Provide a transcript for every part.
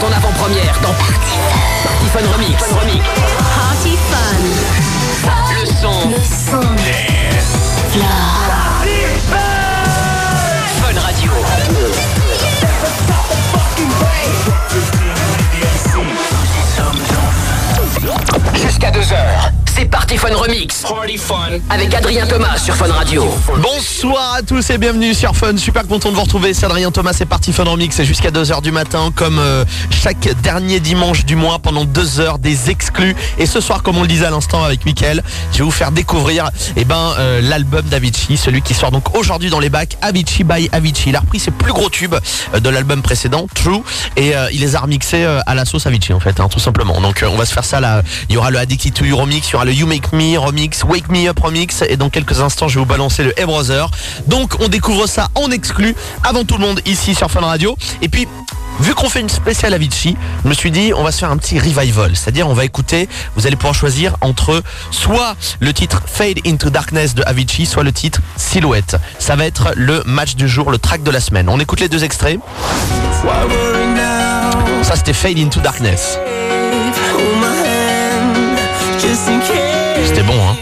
sont en avant-première dans Party Fun. Remix. Avec Adrien Thomas sur Fun Radio. Bonsoir à tous et bienvenue sur Fun. Super content de vous retrouver. C'est Adrien Thomas, c'est parti Fun Remix. C'est jusqu'à 2h du matin, comme euh, chaque dernier dimanche du mois, 2 heures, des exclus. Et ce soir, comme on le disait à l'instant avec Mickaël, je vais vous faire découvrir eh ben, euh, l'album d'Avicii, celui qui sort donc aujourd'hui dans les bacs, Avicii by Avicii. Il a repris ses plus gros tubes euh, de l'album précédent, True, et euh, il les a remixés à la sauce Avicii en fait, hein, tout simplement. Donc on va se faire ça là. Il y aura le Addicted to You remix, il y aura le You Make Me remix, Wake Me Up remix, et dans quelques instants je vais vous balancer le Hey Brother. Donc on découvre ça en exclu avant tout le monde ici sur Fun Radio. Et puis Vu qu'on fait une spéciale Avicii, je me suis dit on va se faire un petit revival, c'est-à-dire on va écouter, vous allez pouvoir choisir entre soit le titre Fade into Darkness de Avicii, soit le titre Silhouette. Ça va être le match du jour, le track de la semaine. On écoute les deux extraits. Ça c'était Fade into Darkness. C'était bon hein.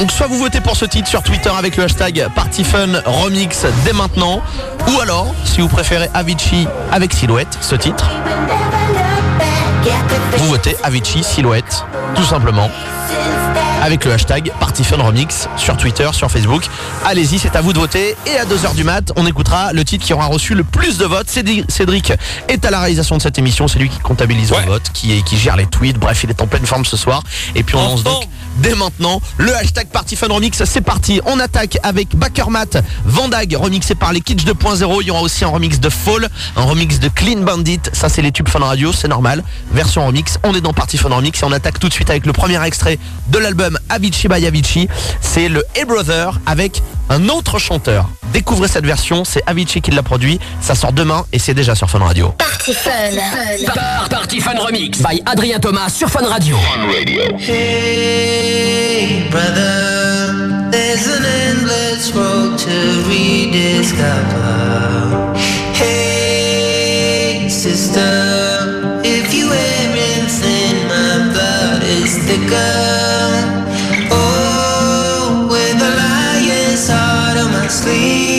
Donc soit vous votez pour ce titre sur Twitter avec le hashtag PartyFun Remix dès maintenant, ou alors, si vous préférez Avicii avec Silhouette, ce titre, vous votez Avicii Silhouette, tout simplement, avec le hashtag PartyFun Remix sur Twitter, sur Facebook. Allez-y, c'est à vous de voter. Et à 2h du mat, on écoutera le titre qui aura reçu le plus de votes. Cédric est à la réalisation de cette émission, c'est lui qui comptabilise Ouais. les votes, qui, gère les tweets, bref, il est en pleine forme ce soir. Et puis on lance donc dès maintenant le hashtag PartyFun Remix. C'est parti, on attaque avec Backermat, Vandag, remixé par les Kids 2.0. Il y aura aussi un remix de Fall, un remix de Clean Bandit. Ça, c'est les tubes Fun Radio, c'est normal. Version remix, on est dans Party Fun Remix et on attaque tout de suite avec le premier extrait de l'album Avicii by Avicii. C'est le Hey Brother avec un autre chanteur. Découvrez cette version, c'est Avicii qui l'a produit. Ça sort demain et c'est déjà sur Fun Radio. Party Fun. Par Party Fun Remix by Adrien Thomas sur Fun Radio. Hey, brother, there's an endless road to rediscover. Hey, sister, if you ain't thin, my blood is thicker. sleep.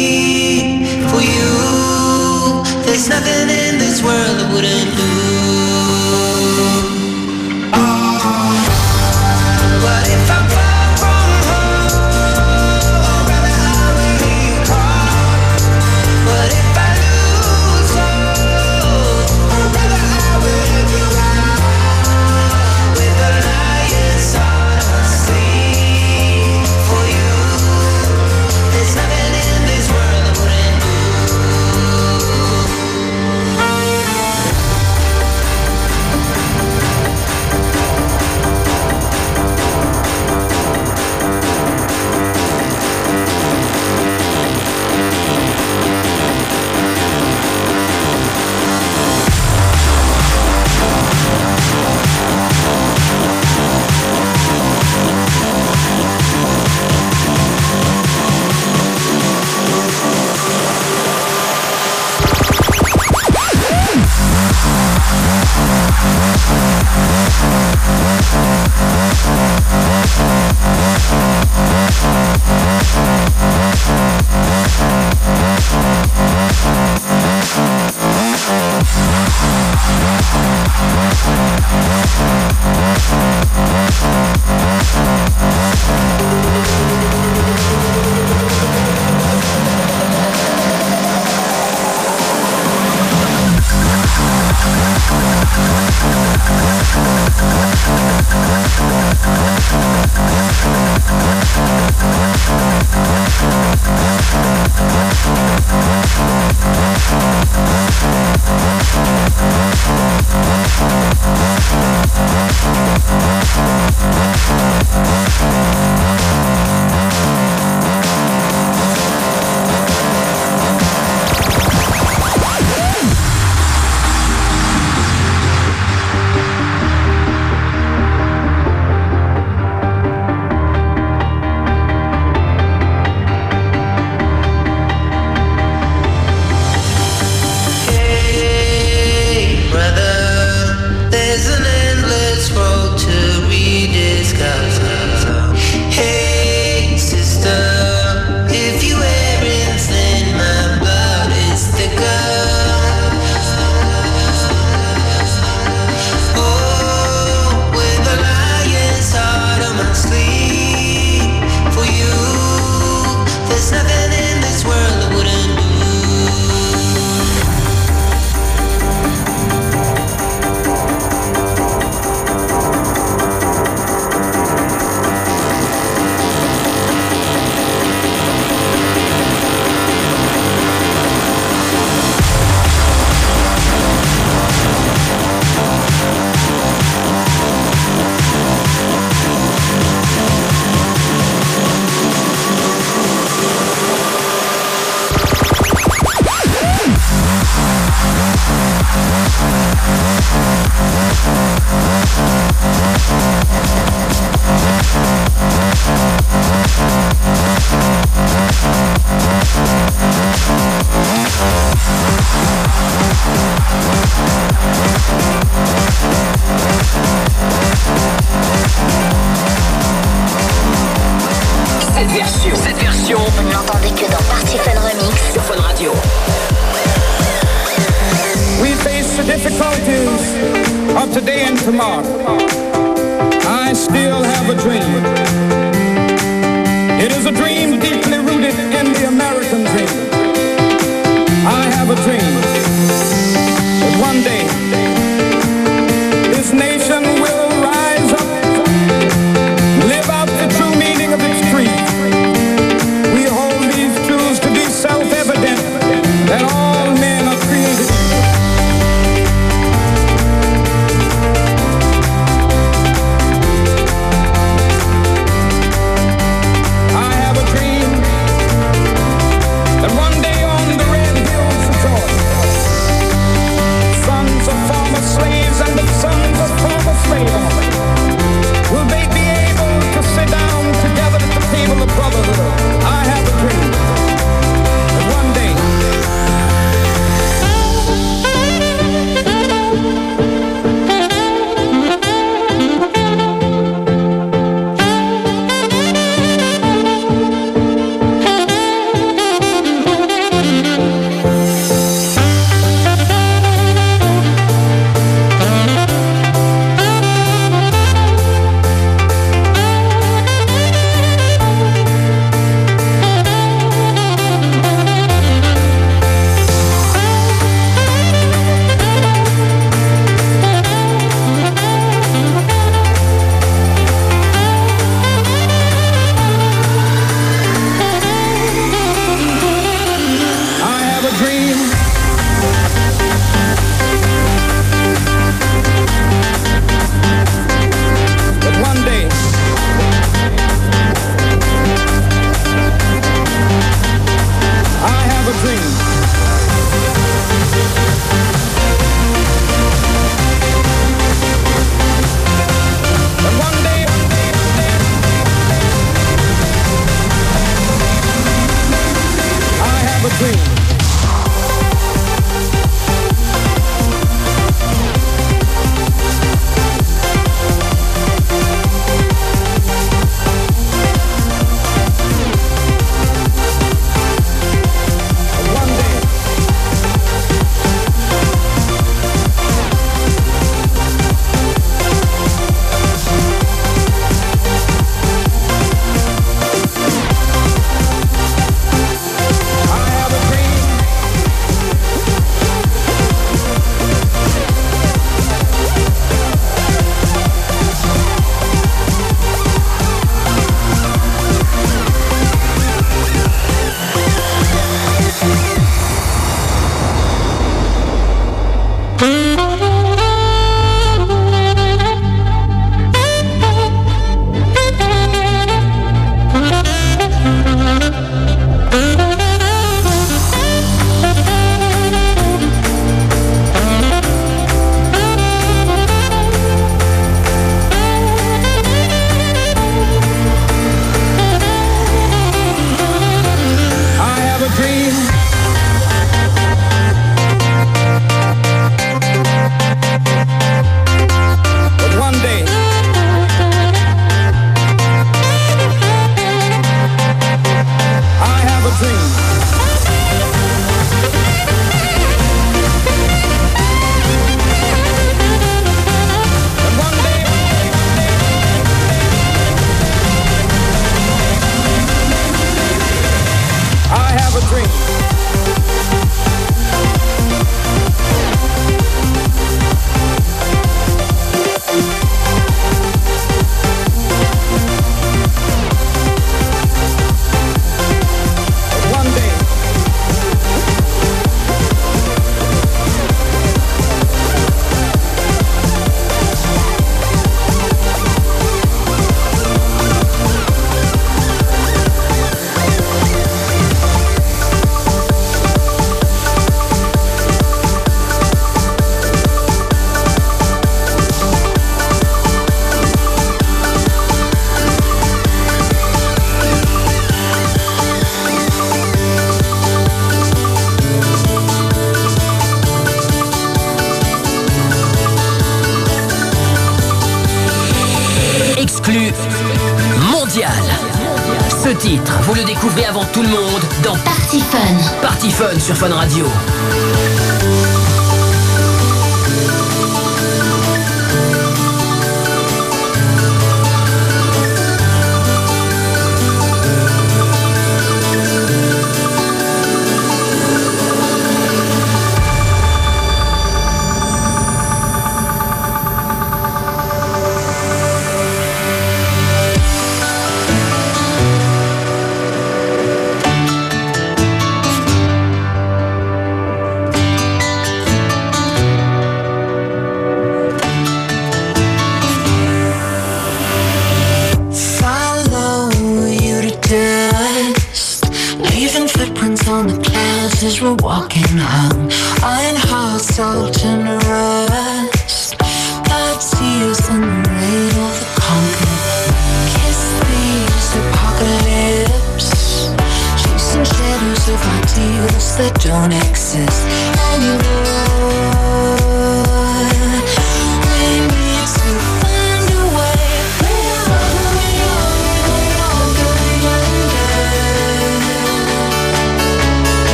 Vous le découvrez avant tout le monde dans Party Fun. Fun sur Fun Radio.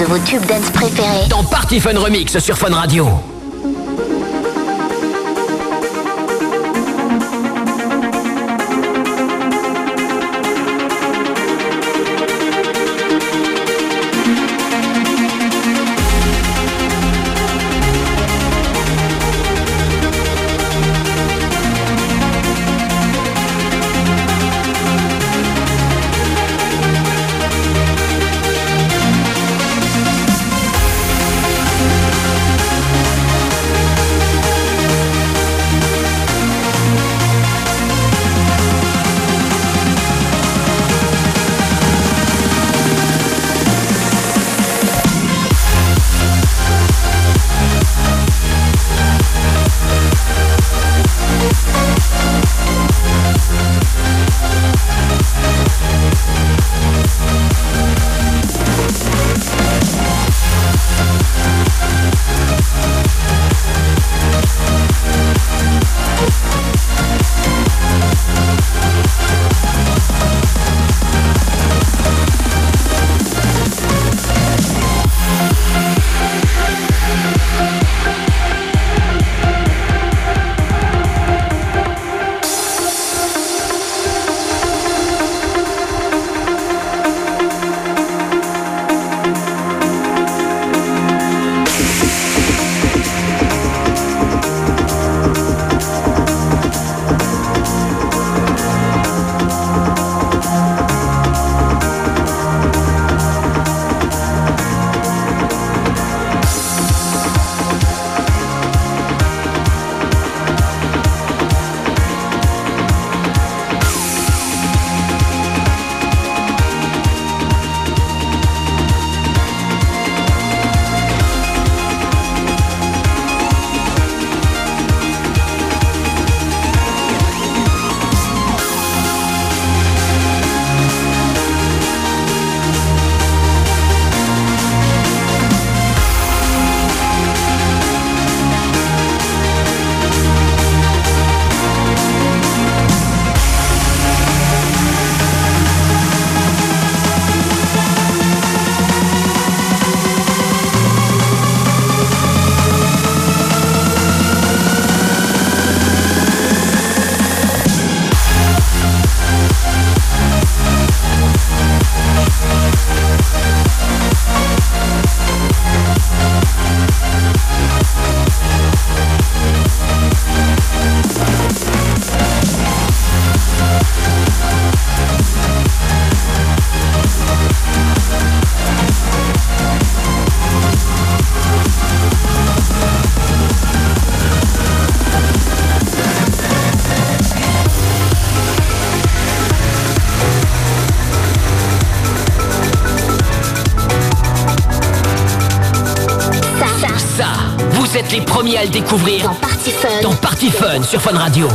de vos tubes dance préférés dans Party Fun Remix sur Fun Radio. à le découvrir dans Party dans Party Fun sur Fun Radio.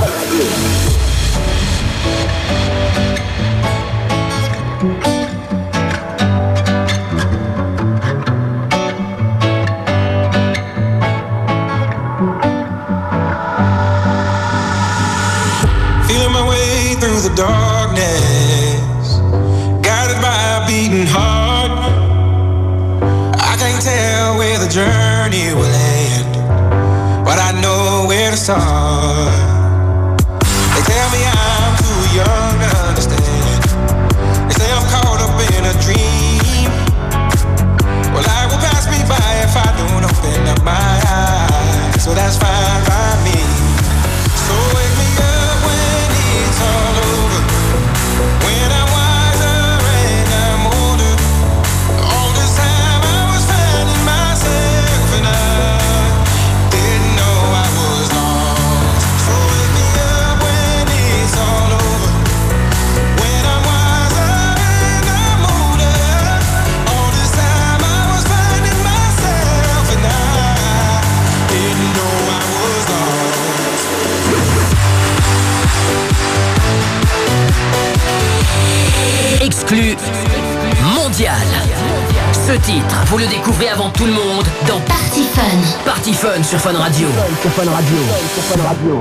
Vous le découvrez avant tout le monde dans Party Fun. Party sur Fun Fun sur Fun Radio.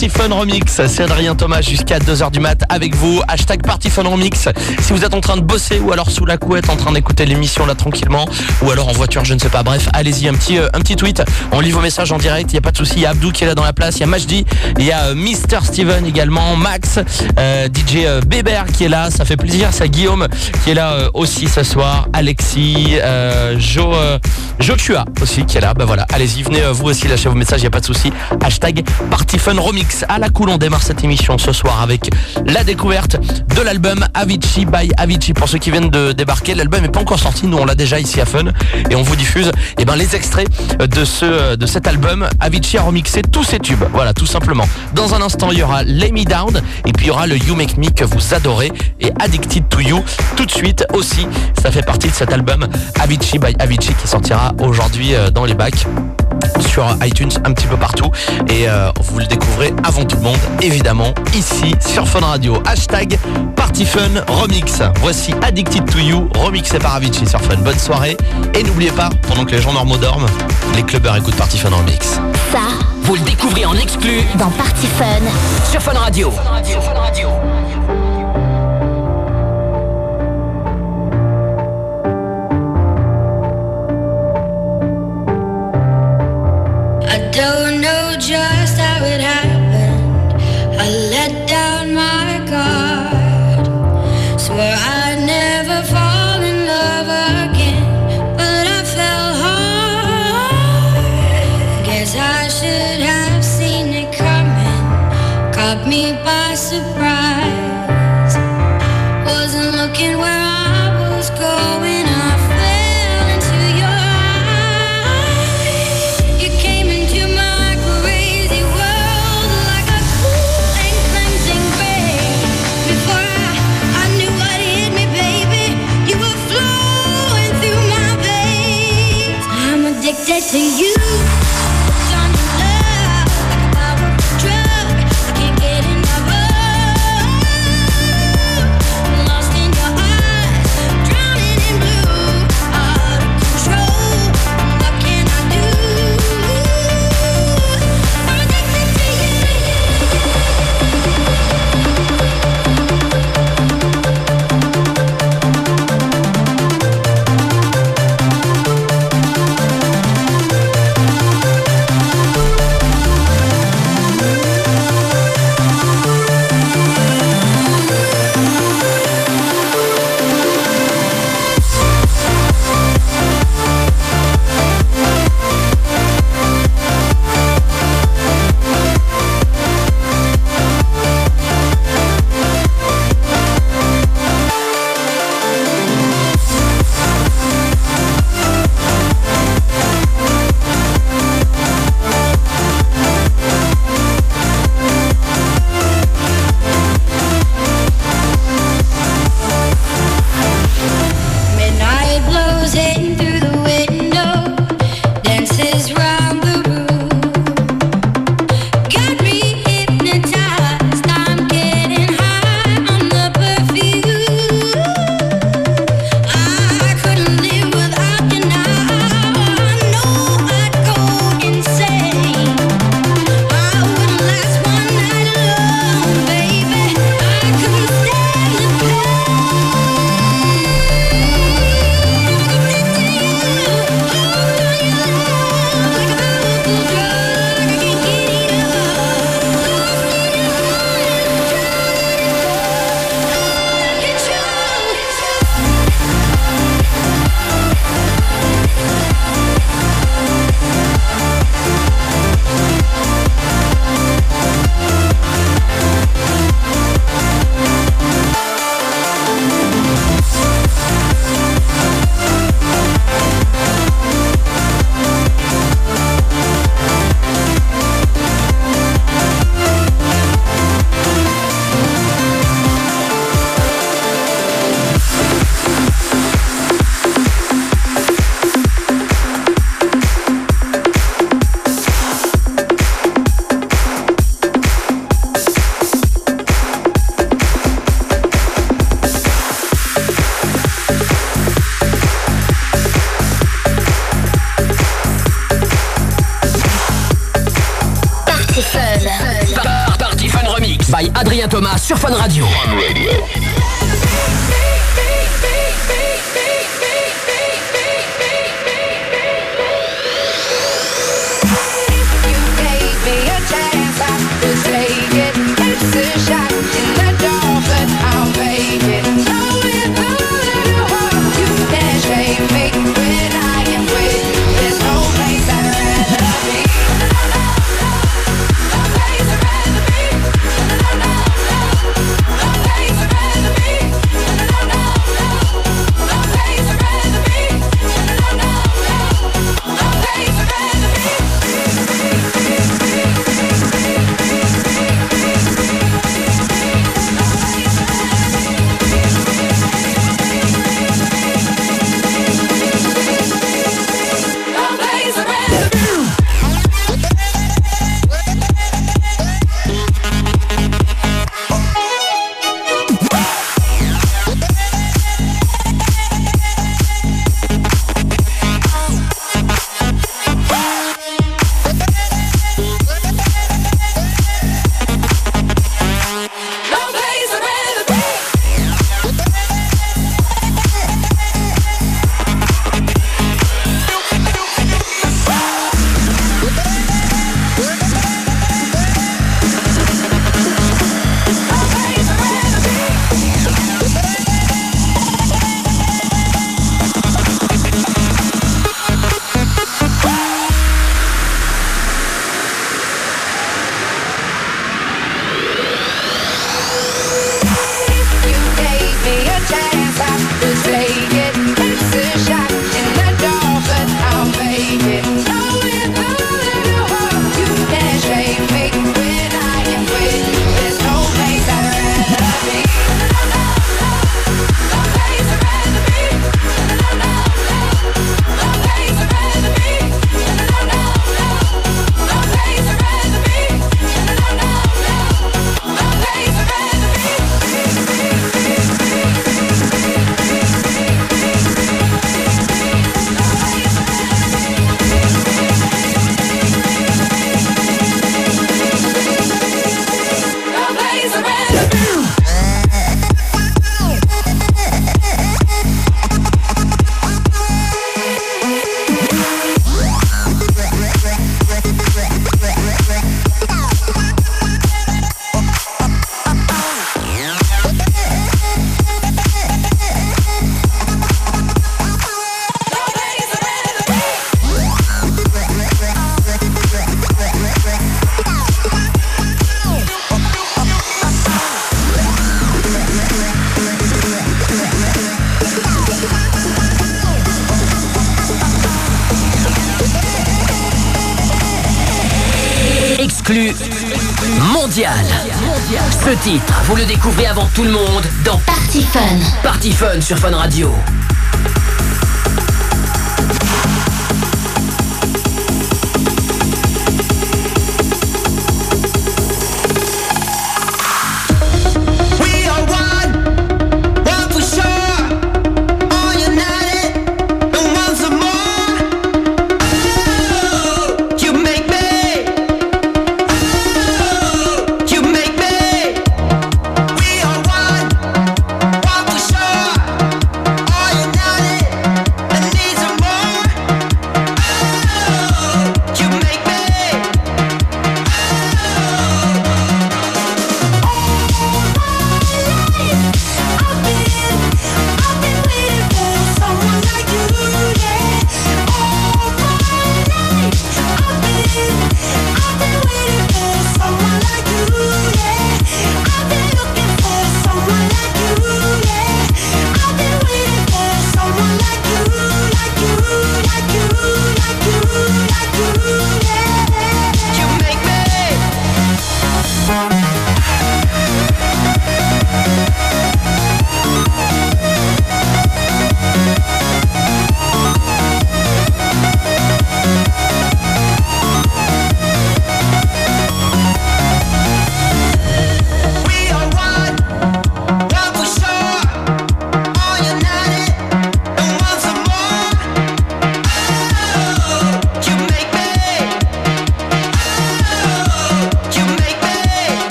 Party Fun Remix. C'est Adrien Thomas jusqu'à 2h du mat avec vous. Hashtag Party Fun Remix. Si vous êtes en train de bosser ou alors sous la couette en train d'écouter l'émission là tranquillement ou alors en voiture, je ne sais pas. Bref, allez-y, un petit, euh, un petit tweet. On lit vos messages en direct, il n'y a pas de souci. Il y a Abdou qui est là dans la place, il y a Majdi, il y a euh, Mister Steven également, Max, euh, DJ Bébert qui est là. Ça fait plaisir. C'est Guillaume qui est là aussi ce soir. Alexis, Jo, Joshua aussi qui est là. Bah voilà, allez-y, venez euh, vous aussi lâcher vos messages, il n'y a pas de souci. Hashtag Party Fun Remix. À la cool, on démarre cette émission ce soir avec la découverte de l'album Avicii by Avicii. Pour ceux qui viennent de débarquer, l'album n'est pas encore sorti. Nous, on l'a déjà ici à Fun et on vous diffuse eh ben, les extraits de, de cet album. Avicii a remixé tous ses tubes. Voilà, tout simplement. Dans un instant, il y aura Lay Me Down et puis il y aura le You Make Me que vous adorez et Addicted to You tout de suite aussi. Ça fait partie de cet album Avicii by Avicii qui sortira aujourd'hui euh, dans les bacs sur iTunes un petit peu partout. Et euh, vous le découvrez avant tout le monde évidemment ici sur Fun Radio. Hashtag Party Fun Remix. Voici Addicted to You remixé par Avicii sur Fun. Bonne soirée. Et n'oubliez pas pendant que les gens normaux dorment les clubbers écoutent Party Fun Remix. Ça, Vous le découvrez en exclu dans Party Fun. sur Fun Radio. I just how it happened. I let down my guard. Swore I'd never fall in love again, but I fell hard. Guess I should have seen it coming. Caught me by surprise. To you. Party Fun sur Fun Radio.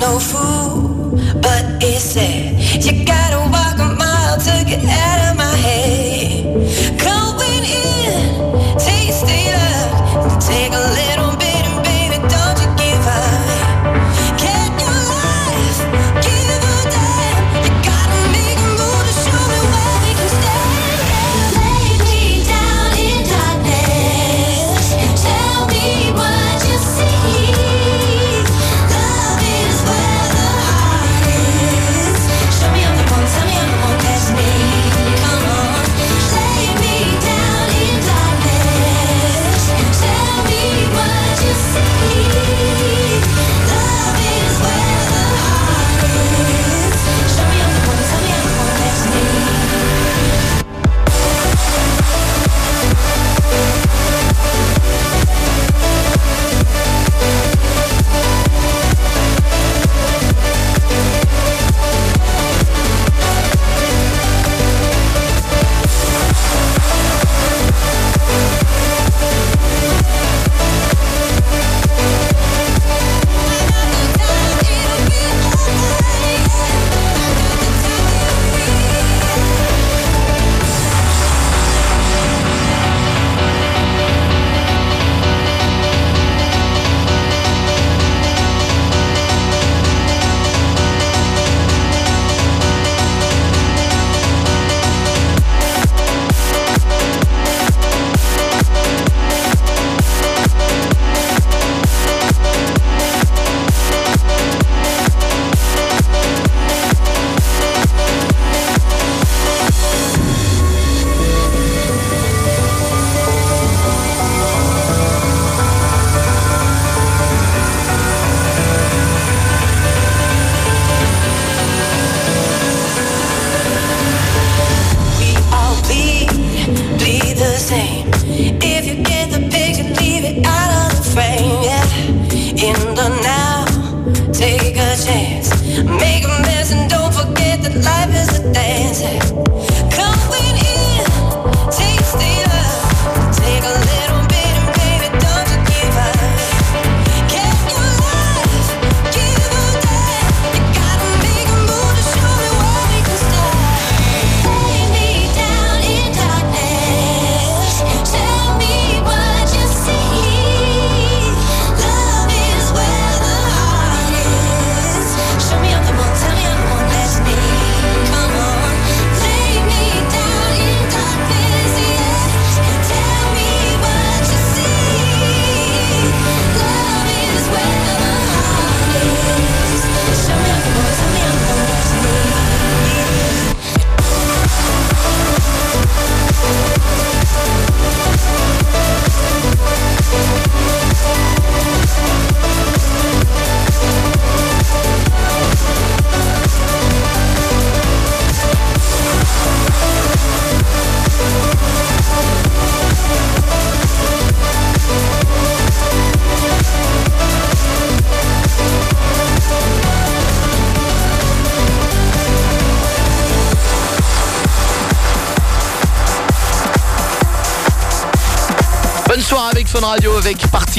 No fool, but it's sad. You gotta walk a mile to get out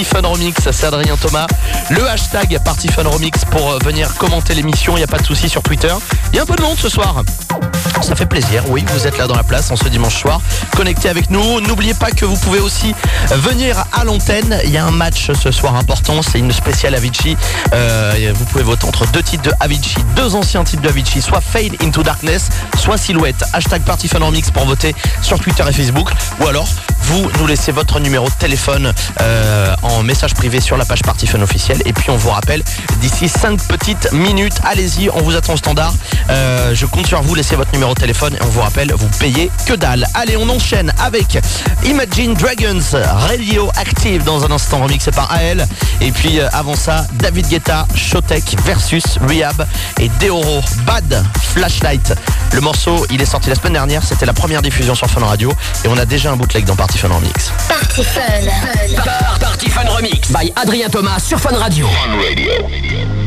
Fun Remix, c'est Adrien Thomas. Le hashtag Party Fun Remix pour euh, venir commenter l'émission, il n'y a pas de souci sur Twitter. Il y a un peu de monde ce soir. Ça fait plaisir, oui, vous êtes là dans la place en ce dimanche soir. Connectez avec nous. N'oubliez pas que vous pouvez aussi venir à l'antenne. Il y a un match ce soir important, c'est une spéciale Avicii. Euh, vous pouvez voter entre deux titres de Avicii, deux anciens titres de Avicii, soit Fade into Darkness, soit Silhouette. Hashtag Party Fun Remix pour voter sur Twitter et Facebook. Ou alors, vous nous laissez votre numéro de téléphone euh, en message privé sur la page Party Fun officielle. Et puis on vous rappelle d'ici 5 petites minutes. Allez-y, on vous attend au standard. Euh, je compte sur vous, laissez votre numéro de téléphone et on vous rappelle, vous payez que dalle. Allez, on enchaîne avec Imagine Dragons Radio Active dans un instant remixé par AL. Et puis euh, avant ça, David Guetta, Showtek versus Rehab et Deoro Bad Flashlight. Le morceau, il est sorti la semaine dernière, c'était la première diffusion sur Fun Radio et on a déjà un bootleg dans Party Fun Remix. Party Fun. Par Party Fun Remix by Adrien Thomas sur Fun Radio. I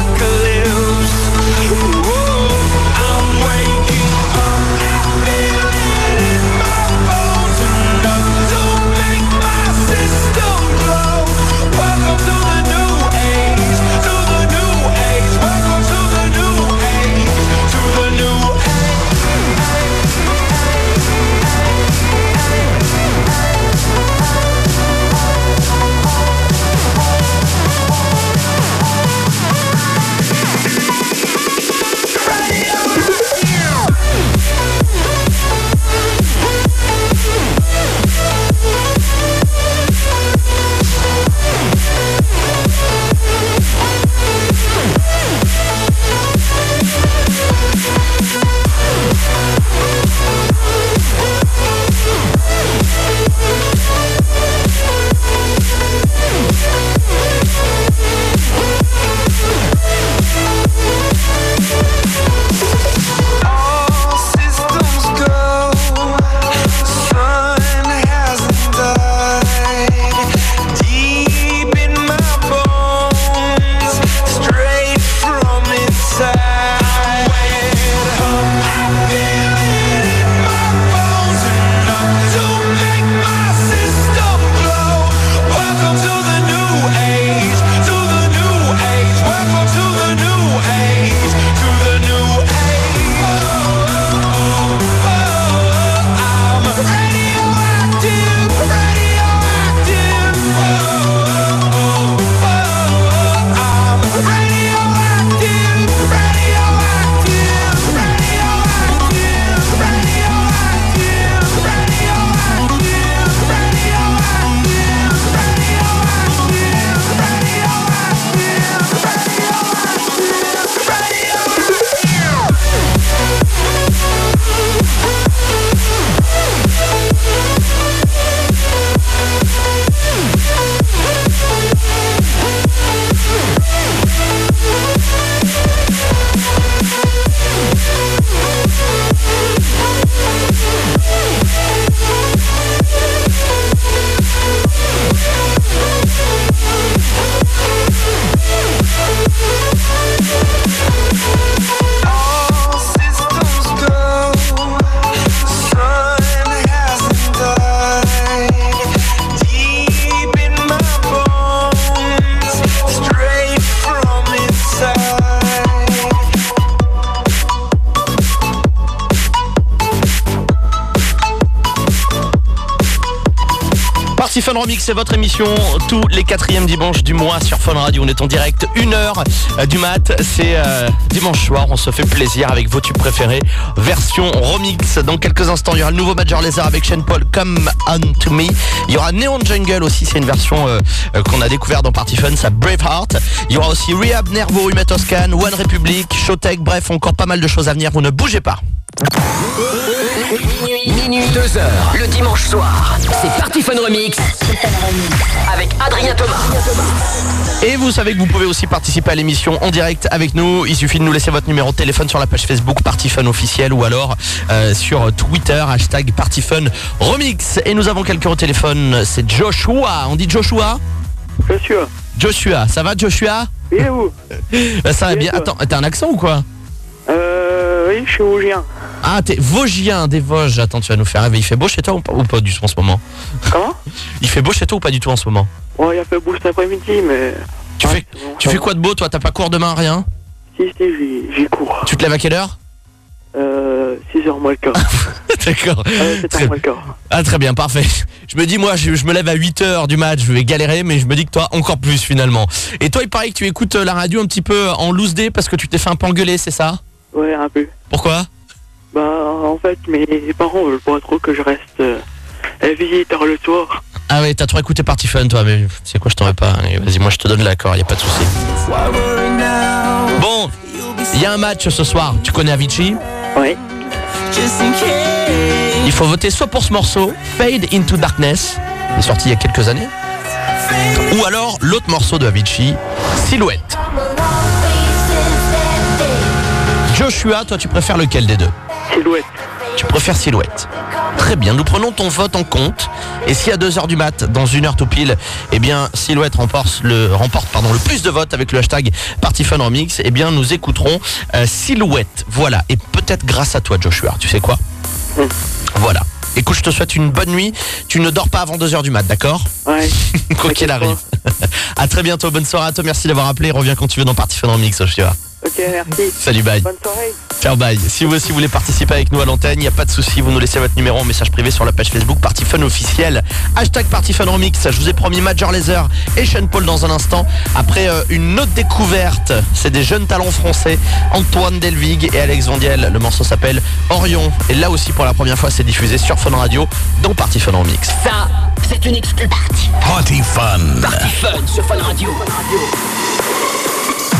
c'est votre émission tous les quatrièmes dimanches du mois sur Fun Radio. On est en direct, une heure euh, du mat. C'est euh, dimanche soir, on se fait plaisir avec vos tubes préférés. Version remix. Dans quelques instants, il y aura le nouveau Major Laser avec Shane Paul, Come On To Me. Il y aura Neon Jungle aussi, c'est une version euh, qu'on a découvert dans Party Fun, ça Braveheart. Il y aura aussi Rehab, Nervo, Humatoscan, One Republic, Showtech, bref, encore pas mal de choses à venir. Vous ne bougez pas. Minuit, minuit, 2 heures, le dimanche soir. C'est Party Fun Remix avec Adrien Thomas. Et vous savez que vous pouvez aussi participer à l'émission en direct avec nous. Il suffit de nous laisser votre numéro de téléphone sur la page Facebook Party Fun officiel ou alors euh, sur Twitter hashtag Party Fun Remix. Et nous avons quelqu'un au téléphone, c'est Joshua. On dit Joshua? Joshua. Joshua, ça va Joshua? Et vous Bah, Ça va bien. Attends, t'as un accent ou quoi? Euh, oui, je suis Vosgien. Ah, t'es Vosgien, des Vosges. Attends, tu vas nous faire rêver. Il fait beau chez toi ou pas, ou pas du tout en ce moment Comment Il fait beau chez toi ou pas du tout en ce moment Bon, il a fait beau cet après-midi, mais... Tu Ouais, fais, bon, tu quoi de beau toi T'as pas cours demain, rien Si, si, j'y cours. Tu te lèves à quelle heure Euh, 6h moins le quart. D'accord. Euh, 7h moins le quart. Ah très bien, parfait. Je me dis moi je, je me lève à 8h du match, je vais galérer mais je me dis que toi encore plus finalement. Et toi il paraît que tu écoutes euh, la radio un petit peu en loose day parce que tu t'es fait un peu engueuler, c'est ça? Ouais, un peu. Pourquoi? Bah, en fait, mes parents veulent pas trop que je reste euh, à visiteur le soir. Ah ouais, t'as trop écouté Party Fun toi, mais c'est quoi je t'aurais pas. Allez, Vas-y, moi je te donne l'accord, y a pas de souci. Now Il y a un match ce soir, tu connais Avicii? Oui. Il faut voter soit pour ce morceau, Fade into Darkness, qui est sorti il y a quelques années, ou alors l'autre morceau de Avicii, Silhouette. Joshua, toi tu préfères lequel des deux? Silhouette. Tu préfères Silhouette. Très bien, nous prenons ton vote en compte. Et si à 2h du mat, dans une heure tout pile, eh bien Silhouette remporte le, remporte, pardon, le plus de votes avec le hashtag Partyfun Remix, eh bien nous écouterons euh, Silhouette. Voilà, et peut-être grâce à toi Joshua, tu sais quoi? Voilà. Écoute, je te souhaite une bonne nuit. Tu ne dors pas avant 2h du mat, d'accord? Ouais. Quoi qu'il arrive. à très bientôt, bonne soirée à toi, merci d'avoir appelé. Reviens quand tu veux dans Partyfun Remix, Joshua. Ok, merci. Salut, bye. Bonne soirée. Ciao bye. Si vous aussi voulez participer avec nous à l'antenne, il n'y a pas de souci, vous nous laissez votre numéro en message privé sur la page Facebook Party Fun officielle. Hashtag Party Fun Remix. Je vous ai promis Major Laser et Sean Paul dans un instant. Après euh, une autre découverte, c'est des jeunes talents français, Antoine Delvig et Alex Vandiel. Le morceau s'appelle Orion. Et là aussi pour la première fois, c'est diffusé sur Fun Radio dans Party Fun Remix. Ça, c'est une exclu party. Party Fun. Party Fun sur Fun Radio. Get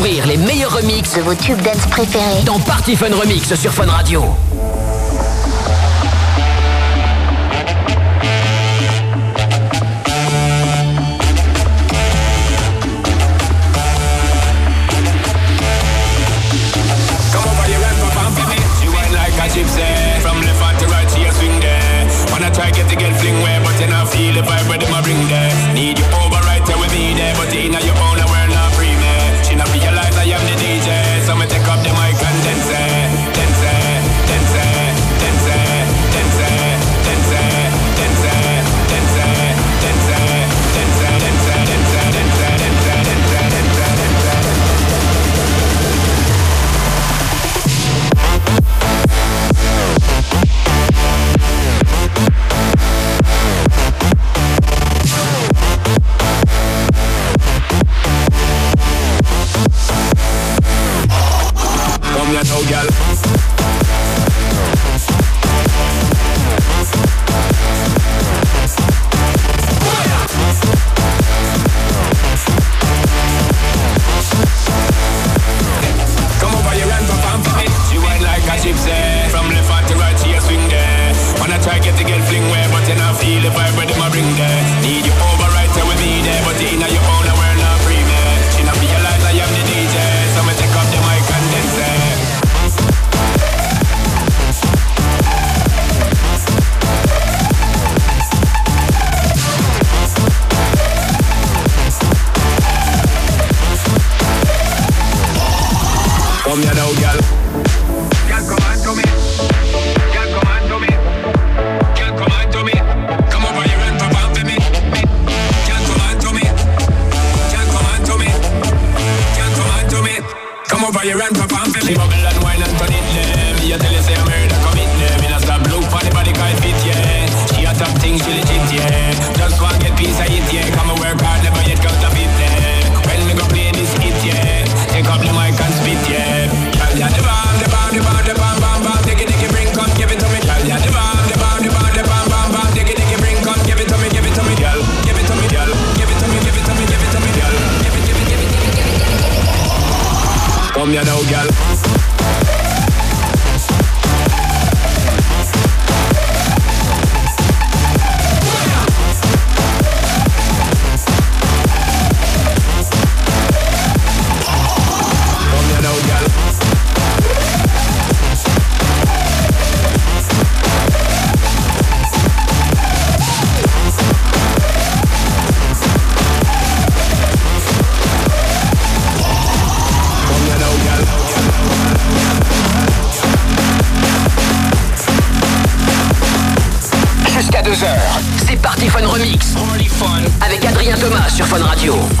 découvrir les meilleurs remixes De vos tubes dance préférés. dans Party Fun Remix sur Fun Radio. I know, girl. Fun Radio.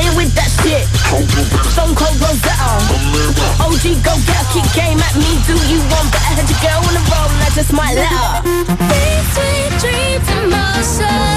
ain't with that shit. Stone Cold Rosetta. OG go get kick game at me. Do you want better? Had your girl on the roll and I just might let her. These sweet dreams and motion.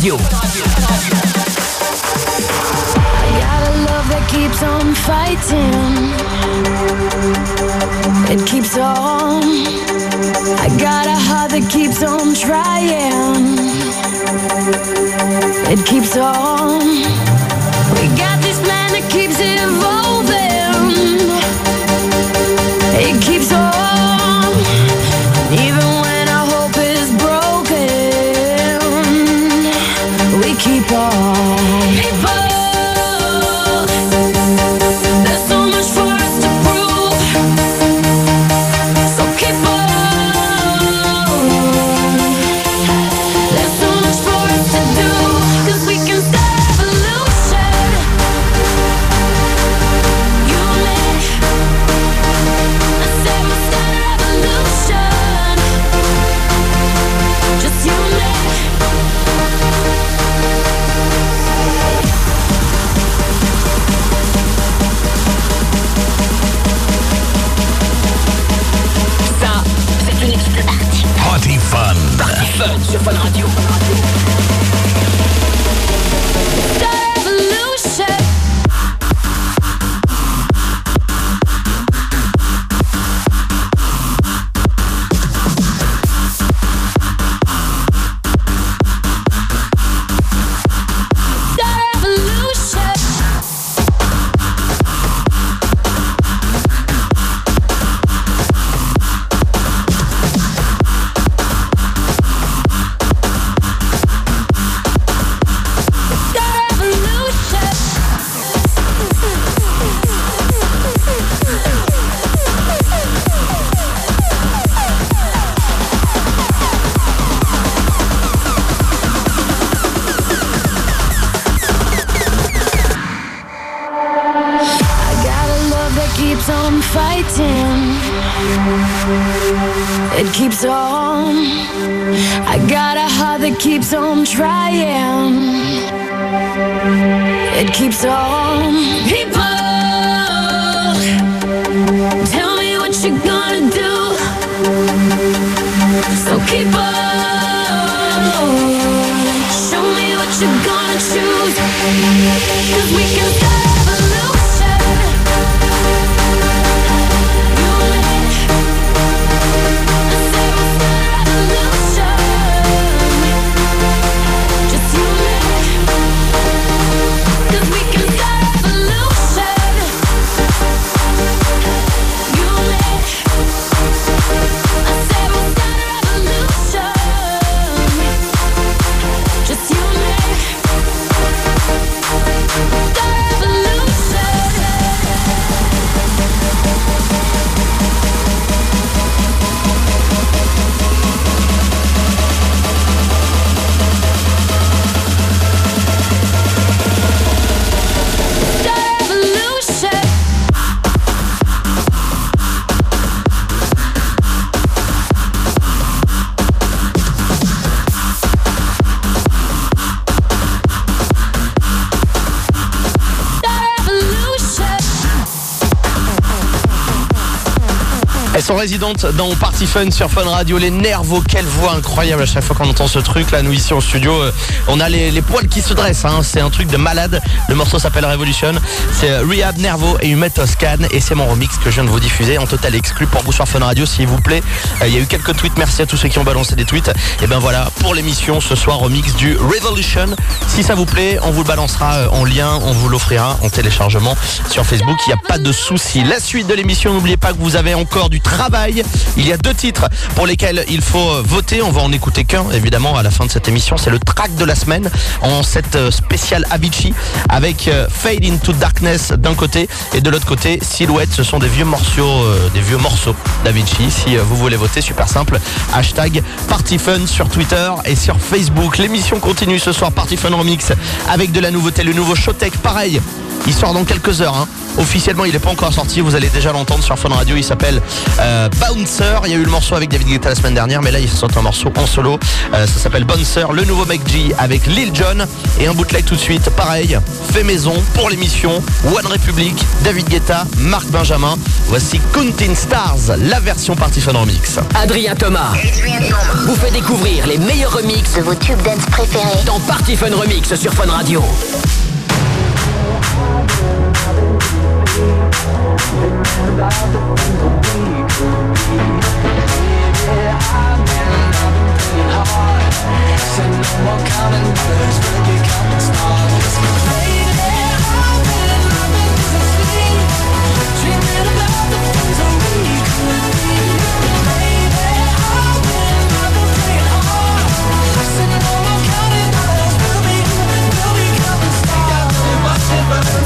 Sur shoes. Cause we can fly. Sont résidentes dans Party Fun sur Fun Radio. Les Nervos, quelle voix incroyable à chaque fois qu'on entend ce truc là. Nous ici en studio, euh, on a les, les poils qui se dressent. hein. C'est un truc de malade. Le morceau s'appelle Revolution. C'est euh, Rehab, Nervo et Humet Toscan. Et c'est mon remix que je viens de vous diffuser en total exclu pour vous sur Fun Radio, s'il vous plaît. Euh, Il y a eu quelques tweets. Merci à tous ceux qui ont balancé des tweets. Et ben voilà, pour l'émission ce soir, remix du Revolution. Si ça vous plaît, on vous le balancera euh, en lien, on vous l'offrira en téléchargement sur Facebook. Il n'y a pas de souci. La suite de l'émission, n'oubliez pas que vous avez encore du travail. Il y a deux titres pour lesquels il faut euh, voter. On va en écouter qu'un, évidemment, à la fin de cette émission. C'est le track de la semaine en cette euh, spéciale Avicii avec Fade into Darkness d'un côté et de l'autre côté Silhouette. Ce sont des vieux morceaux, euh, des vieux morceaux. Si vous voulez voter, super simple. Hashtag PartyFun sur Twitter et sur Facebook. L'émission continue ce soir, PartyFun Remix avec de la nouveauté, le nouveau Showtech. Pareil, il sort dans quelques heures. hein. Officiellement, il n'est pas encore sorti. Vous allez déjà l'entendre sur Fun Radio. Il s'appelle euh, Bouncer. Il y a eu le morceau avec David Guetta la semaine dernière, mais là, il sort un morceau en solo. Euh, ça s'appelle Bouncer. Le nouveau Mec G avec Lil Jon et un bootleg tout de suite. Pareil, fait maison pour l'émission. One Republic, David Guetta, Marc Benjamin. Voici Counting Stars, la version Party Fun Remix. Adrien Thomas vous fait découvrir les meilleurs remixes de vos tubes dance préférés. dans Party Fun Remix sur Fun Radio.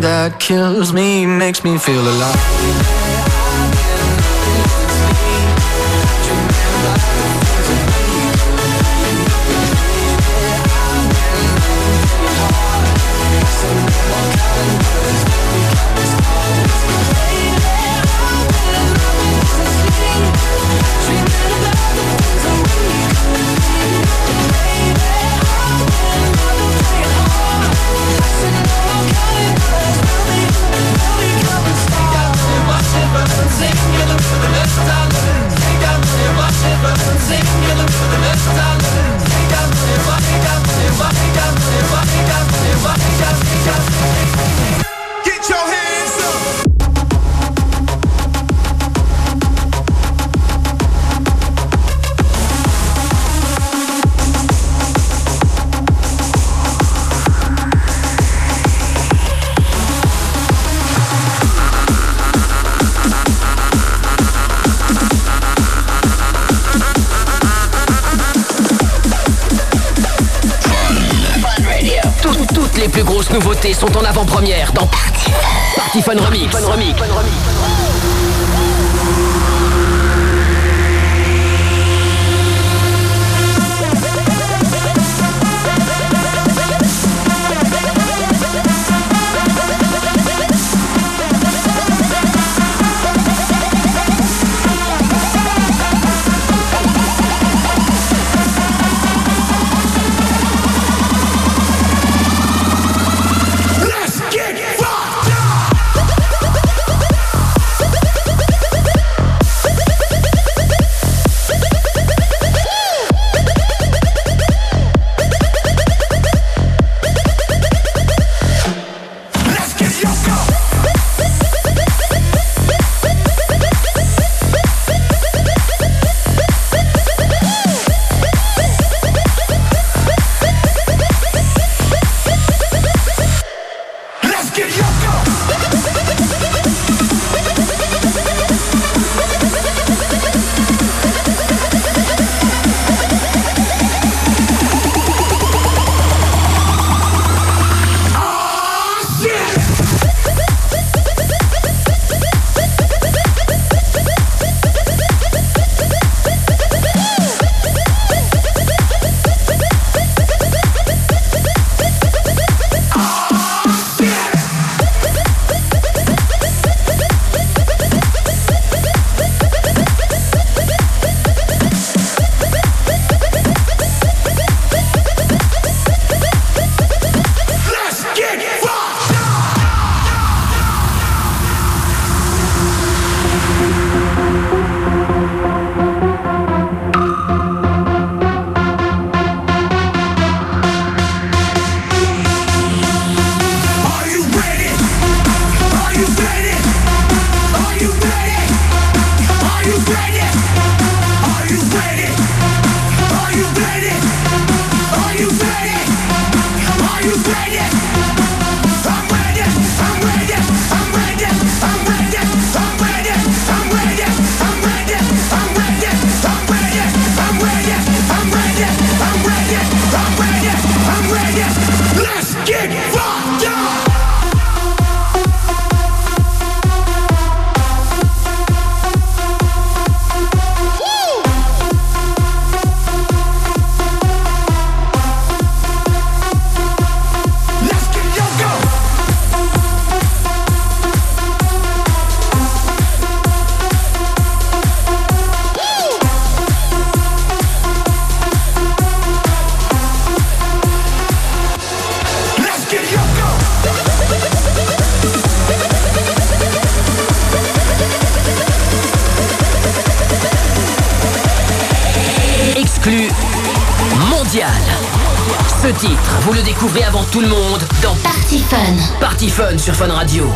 that kills me makes me feel alive. Sont en avant-première dans Party Fun. Party Fun Remix. Fun Remix. Tout le monde dans Party Fun. Party Fun sur Fun Radio.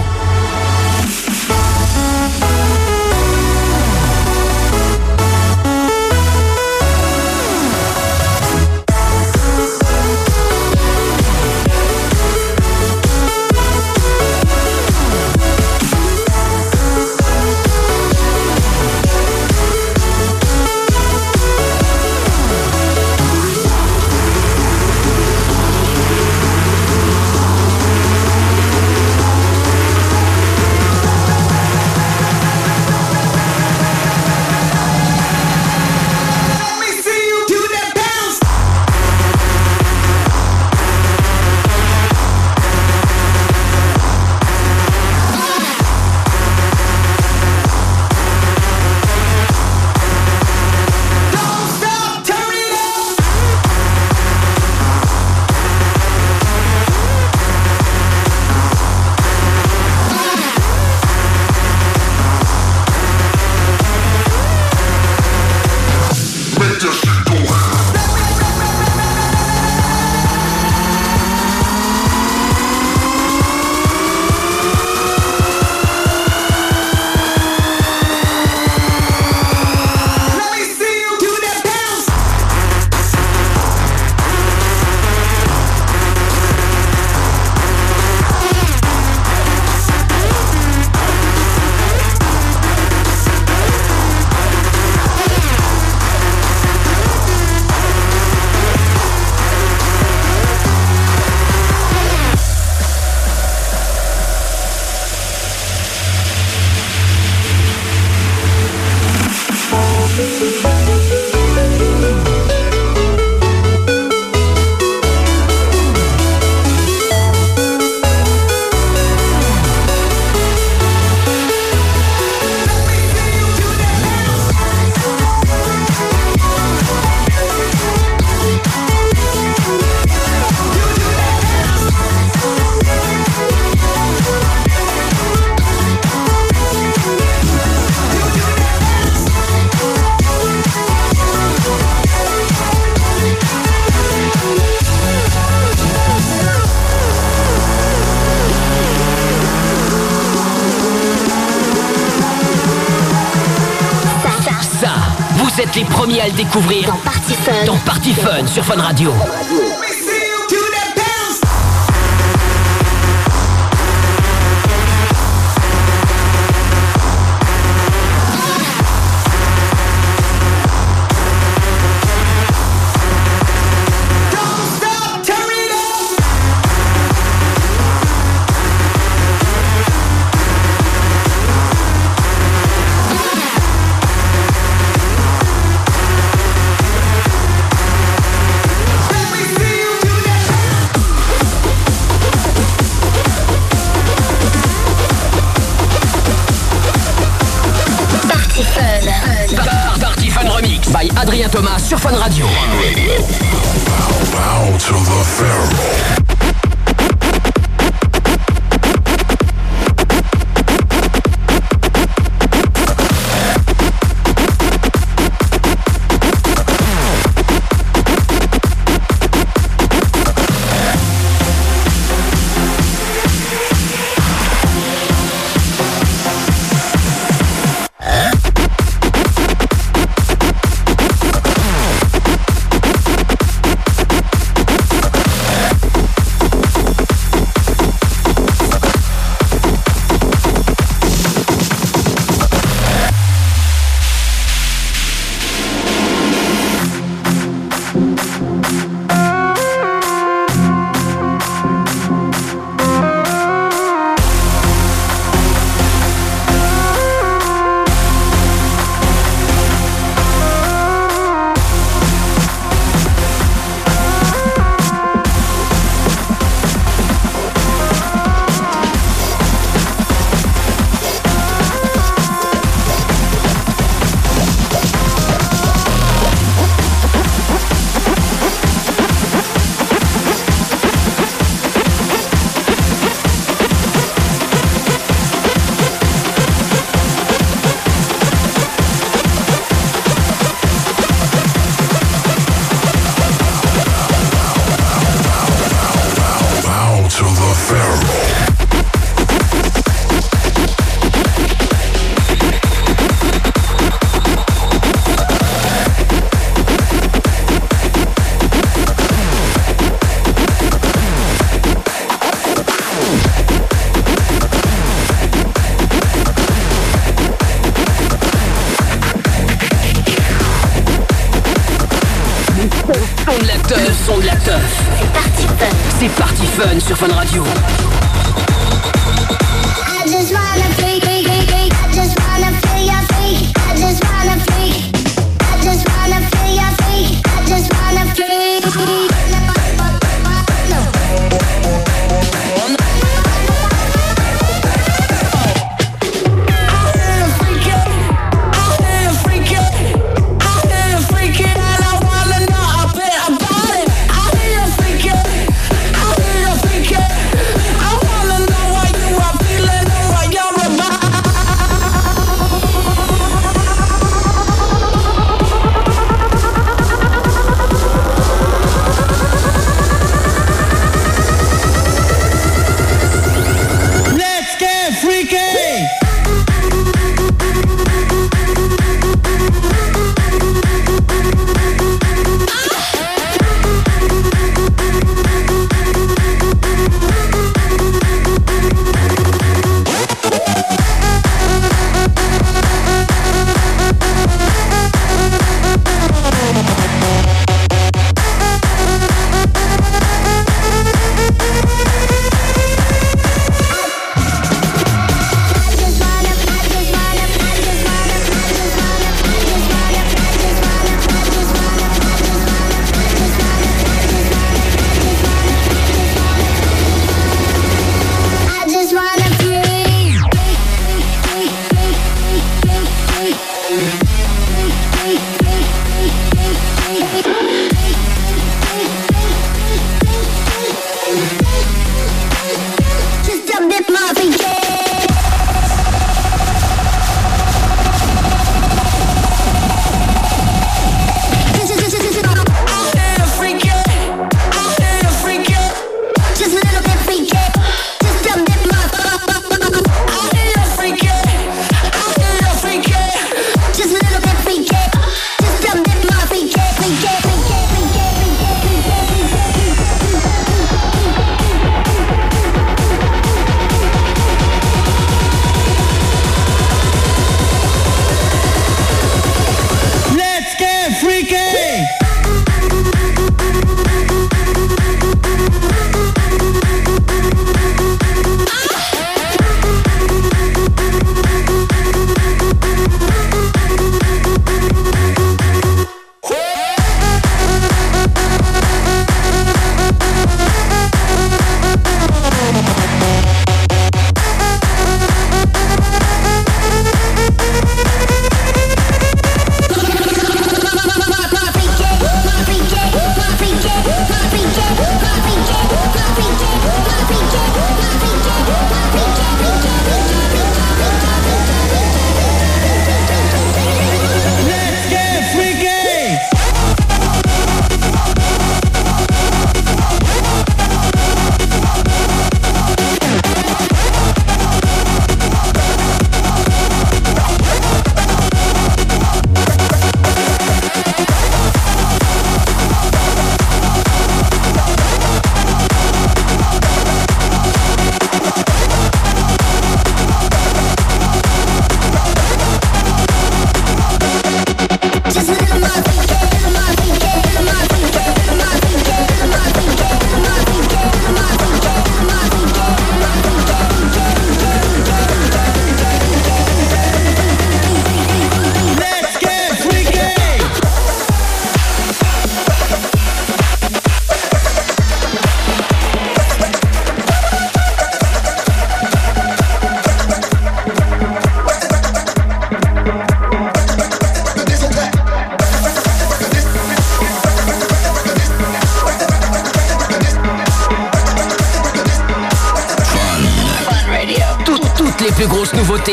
Découvrir Dans Party Fun. dans Party Fun sur Fun Radio.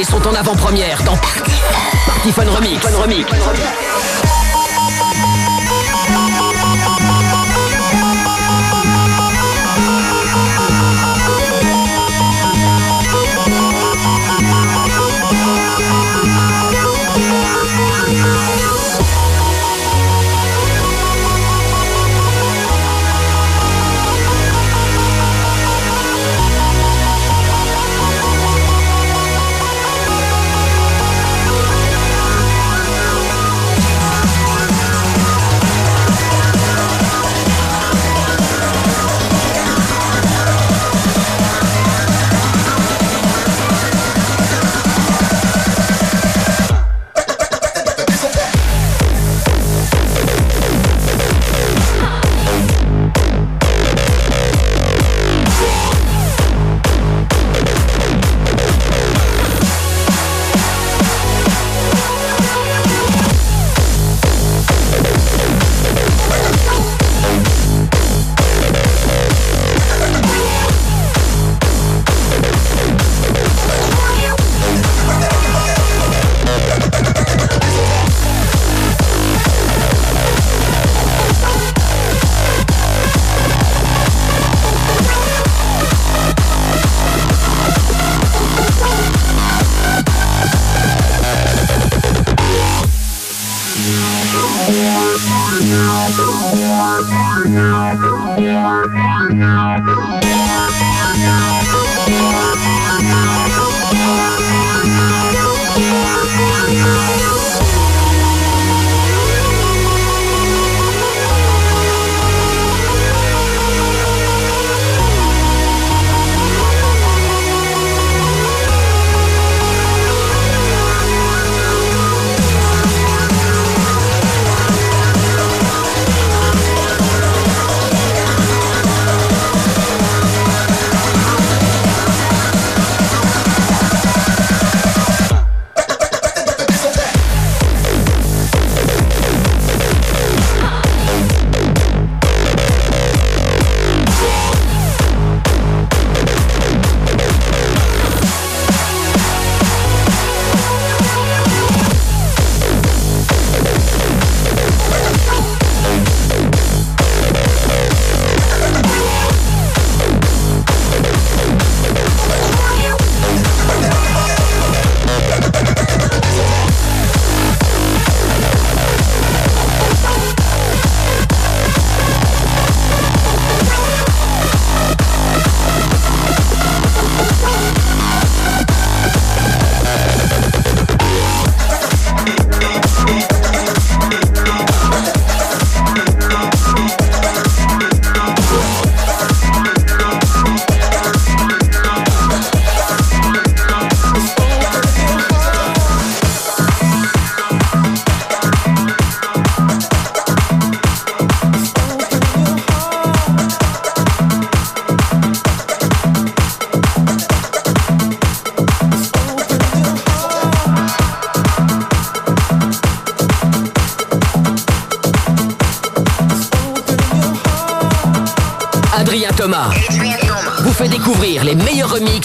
sont en avant-première.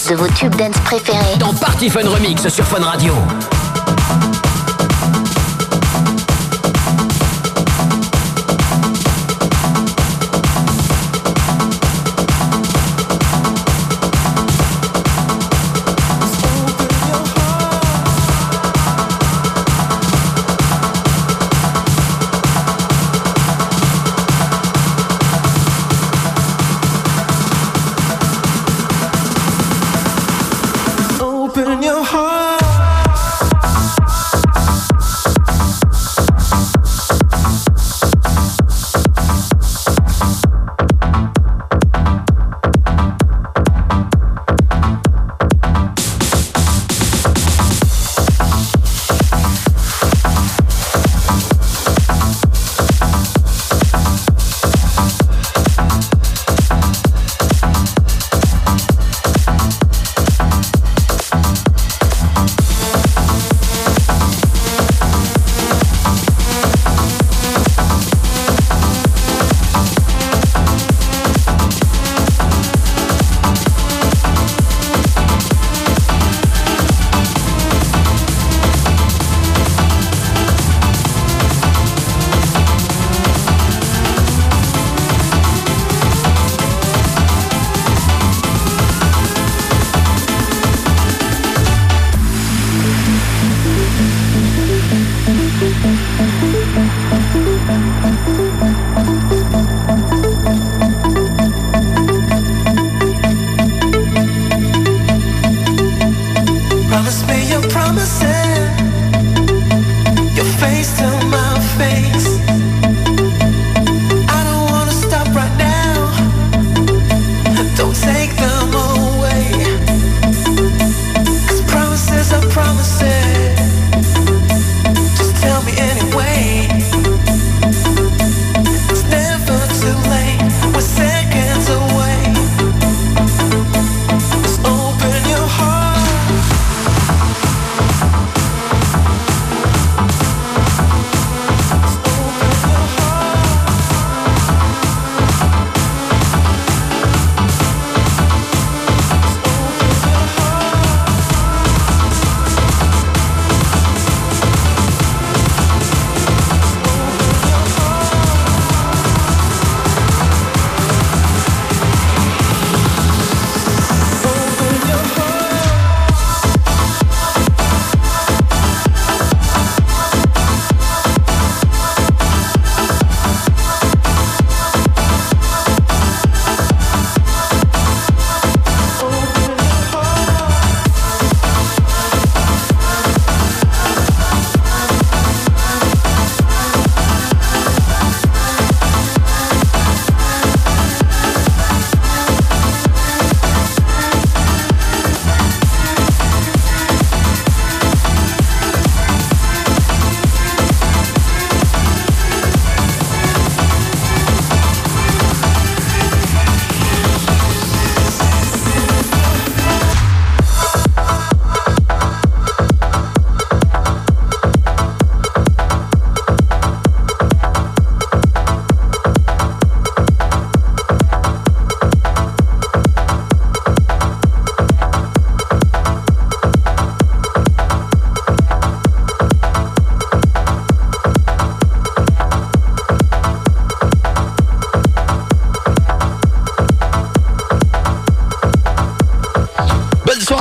De vos tubes dance préférés dans Party Fun Remix sur Fun Radio.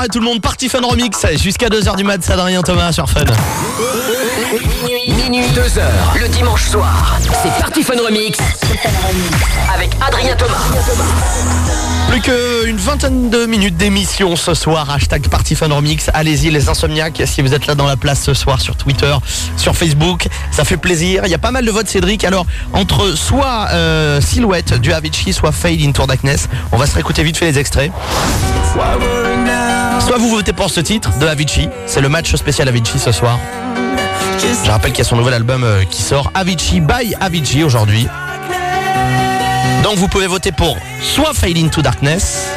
Soirée tout le monde, Party Fun Remix jusqu'à 2h du mat, c'est Adrien Thomas sur Fun. Minuit, minuit, 2h, le dimanche soir. C'est Party Fun Remix. Avec Adrien Thomas. Plus qu'une vingtaine de minutes d'émission ce soir, hashtag Party Fun Remix. Allez-y les insomniaques, si vous êtes là dans la place ce soir sur Twitter, sur Facebook, ça fait plaisir. Il y a pas mal de votes Cédric. Alors entre soit euh, Silhouette du Avicii, soit Fade Into Darkness, on va se réécouter vite fait les extraits. Soit vous votez pour ce titre de Avicii, c'est le match spécial Avicii ce soir. Je rappelle qu'il y a son nouvel album euh, qui sort, Avicii by Avicii aujourd'hui. Donc vous pouvez voter pour soit Fade Into Darkness,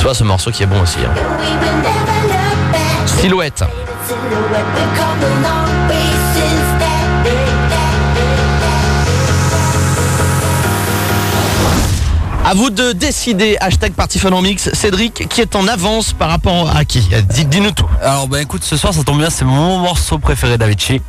soit ce morceau qui est bon aussi. hein. Silhouette. À vous de décider, hashtag Party Fun en Mix. Cédric, qui est en avance par rapport à qui? Dis- Dis-nous tout. Alors bah écoute, ce soir ça tombe bien, c'est mon morceau préféré d'Avicii.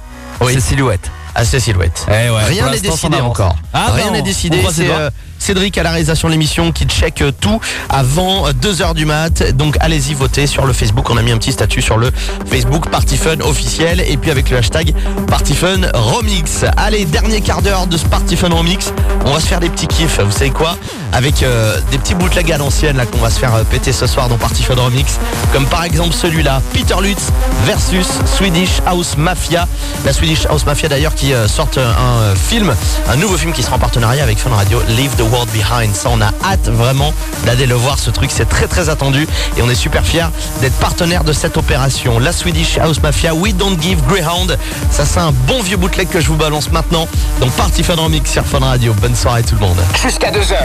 Oui. C'est Silhouette. Ah, c'est Silhouette. Eh ouais, Rien n'est décidé encore. Ah Rien n'est décidé. C'est euh, Cédric à la réalisation de l'émission qui check euh, tout avant 2h du mat. Donc allez-y voter sur le Facebook. On a mis un petit statut sur le Facebook Party Fun officiel et puis avec le hashtag Party Fun Remix. Allez, dernier quart d'heure de ce Party Fun Remix. On va se faire des petits kiffs. Vous savez quoi? Avec euh, des petits bootlegs à l'ancienne qu'on va se faire euh, péter ce soir dans Party Fun Remix. Comme par exemple celui-là, Peter Lutz versus Swedish House Mafia. La Swedish House Mafia d'ailleurs qui euh, sort euh, un euh, film, un nouveau film qui sera en partenariat avec Fun Radio, Leave the World Behind. Ça, on a hâte vraiment d'aller le voir. Ce truc, c'est très très attendu et on est super fiers d'être partenaire de cette opération. La Swedish House Mafia, We Don't Give Greyhound. Ça, c'est un bon vieux bootleg que je vous balance maintenant. Donc Party Fun Remix sur Fun Radio. Bonne soirée tout le monde. Jusqu'à 2h,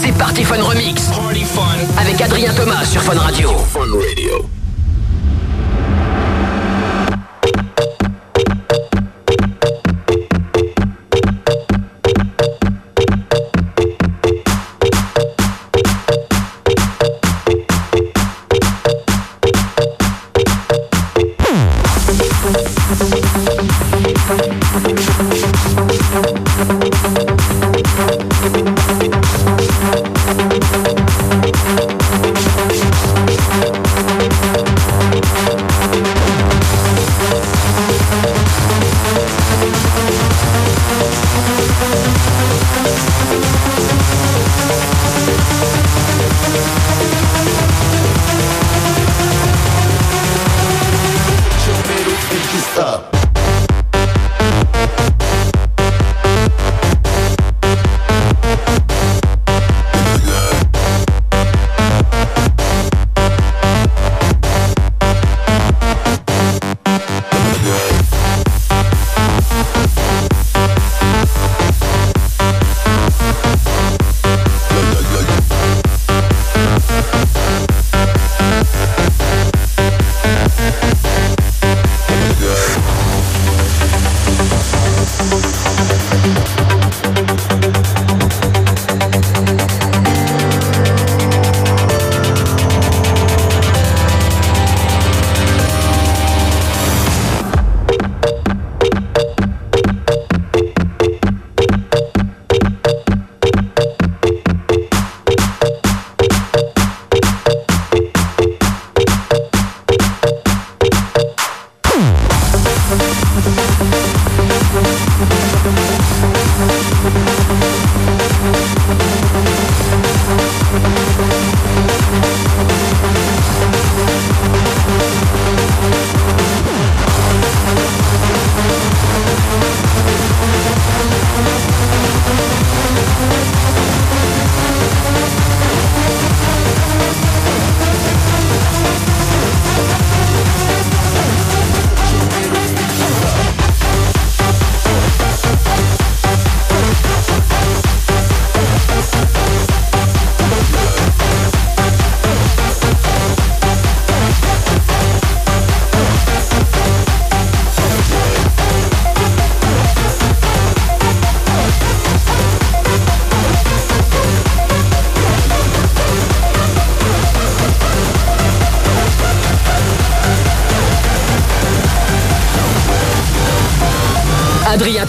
c'est Party Fun Remix. Avec Adrien Thomas sur Fun Radio.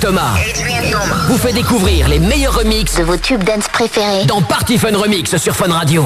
Thomas vous fait découvrir les meilleurs remixes de vos tubes dance préférés. dans Party Fun Remix sur Fun Radio.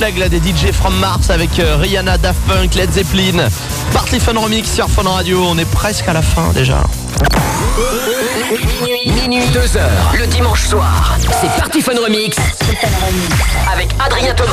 Des DJ from Mars avec euh, Rihanna, Daft Punk, Led Zeppelin. Party Fun Remix sur Fun Radio. On est presque à la fin déjà. Minuit, minuit, 2 heures, le dimanche soir. C'est Party Fun Remix avec Adrien Thomas.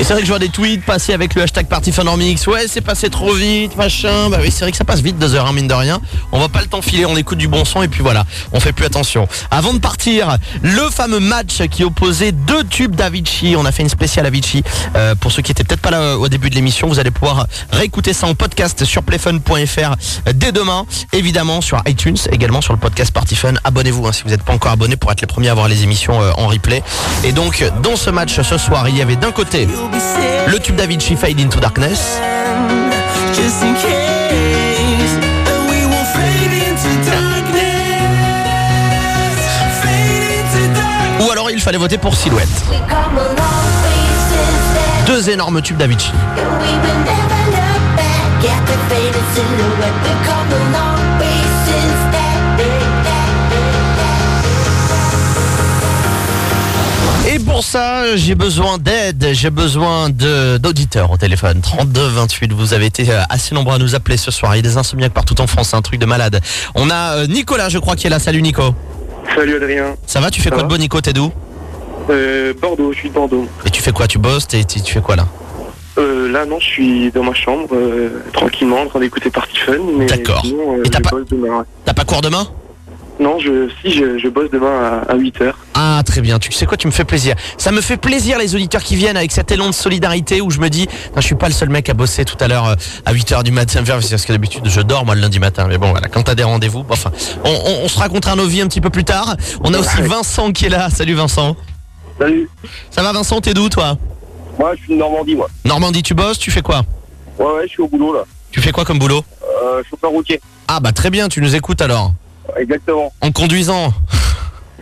Et c'est vrai que je vois des tweets passer avec le hashtag Party Fun Remix. Ouais, c'est passé trop vite, machin. Bah oui, c'est vrai que ça passe vite, deux heures, hein, mine de rien. On va pas le temps filer, on écoute du bon son et puis voilà, on fait plus attention. Avant de partir, le fameux match qui opposait deux tubes d'Avicii. On a fait une spéciale Avicii. Euh, pour ceux qui étaient peut-être pas là euh, au début de l'émission, vous allez pouvoir réécouter ça en podcast sur playfun.fr dès demain. Évidemment sur iTunes, également sur le podcast Party Fun. Abonnez-vous hein, si vous n'êtes pas encore abonné pour être les premiers à voir les émissions euh, en replay. Et donc, dans ce match ce soir, il y avait d'un côté le tube d'Avicii Fade into Darkness. Fade into. Ou alors il fallait voter pour Silhouette. Deux énormes tubes d'Avicii. Et pour ça, j'ai besoin d'aide, j'ai besoin d'auditeurs au téléphone. 32 28, vous avez été euh, assez nombreux à nous appeler ce soir. Il y a des insomniaques partout en France, c'est un truc de malade. On a euh, Nicolas, je crois, qui est là. Salut Nico. Salut Adrien. Ça va, tu fais quoi de beau Nico, t'es d'où? Euh, Bordeaux, je suis de Bordeaux. Et tu fais quoi? Tu bosses? Tu fais quoi là? Euh, là, non, je suis dans ma chambre, euh, tranquillement, en train d'écouter Party Fun. Mais D'accord. Et t'as pas- bosse demain. T'as pas cours demain? Non, je, si, je, je bosse demain à, 8h. Très bien, tu sais quoi, tu me fais plaisir. Ça me fait plaisir les auditeurs qui viennent avec cet élan de solidarité où je me dis, je suis pas le seul mec à bosser tout à l'heure euh, à 8h du matin, parce que d'habitude je dors moi le lundi matin. Mais bon voilà, quand t'as des rendez-vous, bon, enfin, on, on- on se racontera nos vies un petit peu plus tard. On a aussi Vincent qui est là. Salut Vincent. Salut. Ça va Vincent, t'es d'où toi? Moi, je suis de Normandie, moi. Normandie, tu bosses, tu fais quoi? Ouais, ouais, je suis au boulot, là. Tu fais quoi comme boulot? Euh, chauffeur routier. Ah bah très bien, tu nous écoutes alors. Exactement. En conduisant?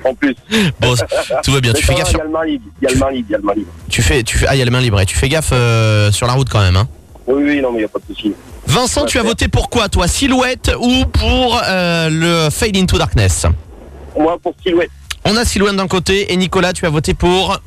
En plus. Bon, tout va bien, tu fais gaffe Il y a le main libre. Il y a le main libre, il y a le main libre. Tu fais, tu fais, ah il y a les mains libres et tu fais gaffe euh, sur la route quand même. Hein. Oui, oui, non, mais il n'y a pas de souci. Vincent, tu as voté pour quoi toi Silhouette ou pour euh, le Fade into Darkness? Moi, pour Silhouette. On a Silhouette d'un côté et Nicolas, tu as voté pour